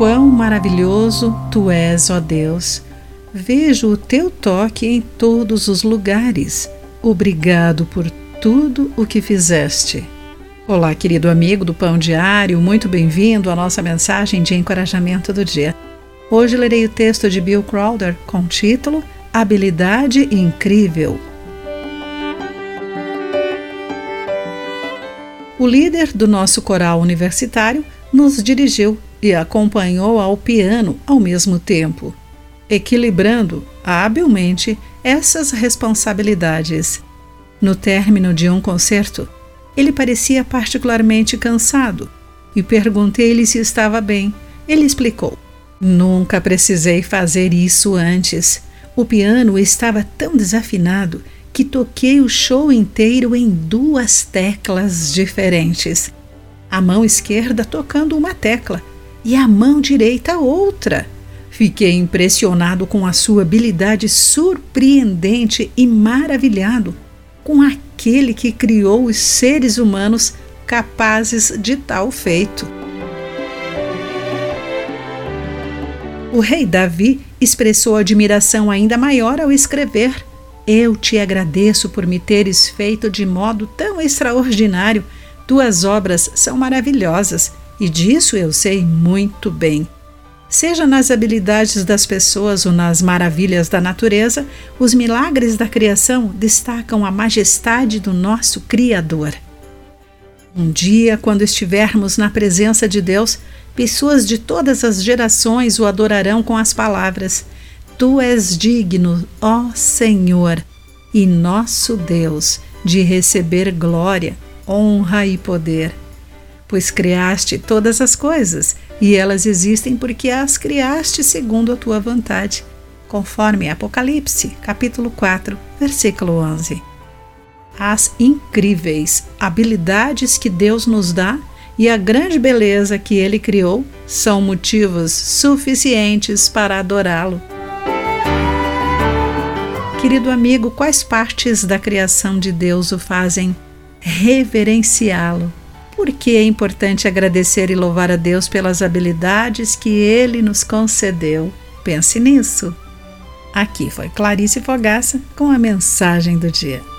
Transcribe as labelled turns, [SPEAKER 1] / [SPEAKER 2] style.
[SPEAKER 1] Quão maravilhoso tu és, ó Deus! Vejo o teu toque em todos os lugares. Obrigado por tudo o que fizeste. Olá, querido amigo do Pão Diário, muito bem-vindo à nossa mensagem de encorajamento do dia. Hoje lerei o texto de Bill Crowder com o título Habilidade Incrível. O líder do nosso coral universitário nos dirigiu e acompanhou ao piano ao mesmo tempo, equilibrando habilmente essas responsabilidades. No término de um concerto, ele parecia particularmente cansado e perguntei-lhe se estava bem. Ele explicou: Nunca precisei fazer isso antes. O piano estava tão desafinado que toquei o show inteiro em duas teclas diferentes. A mão esquerda tocando uma tecla e a mão direita outra. Fiquei impressionado com a sua habilidade surpreendente e maravilhado com aquele que criou os seres humanos capazes de tal feito. O rei Davi expressou admiração ainda maior ao escrever: Eu te agradeço por me teres feito de modo tão extraordinário. Tuas obras são maravilhosas e disso eu sei muito bem. Seja nas habilidades das pessoas ou nas maravilhas da natureza, os milagres da criação destacam a majestade do nosso Criador. Um dia, quando estivermos na presença de Deus, pessoas de todas as gerações o adorarão com as palavras: Tu és digno, ó Senhor, e nosso Deus, de receber glória, honra e poder pois criaste todas as coisas, e elas existem porque as criaste segundo a tua vontade, conforme Apocalipse, capítulo 4, versículo 11. As incríveis habilidades que Deus nos dá e a grande beleza que ele criou são motivos suficientes para adorá-lo. Querido amigo, quais partes da criação de Deus o fazem reverenciá-lo? Por que é importante agradecer e louvar a Deus pelas habilidades que Ele nos concedeu? Pense nisso. Aqui foi Clarice Fogaça com a mensagem do dia.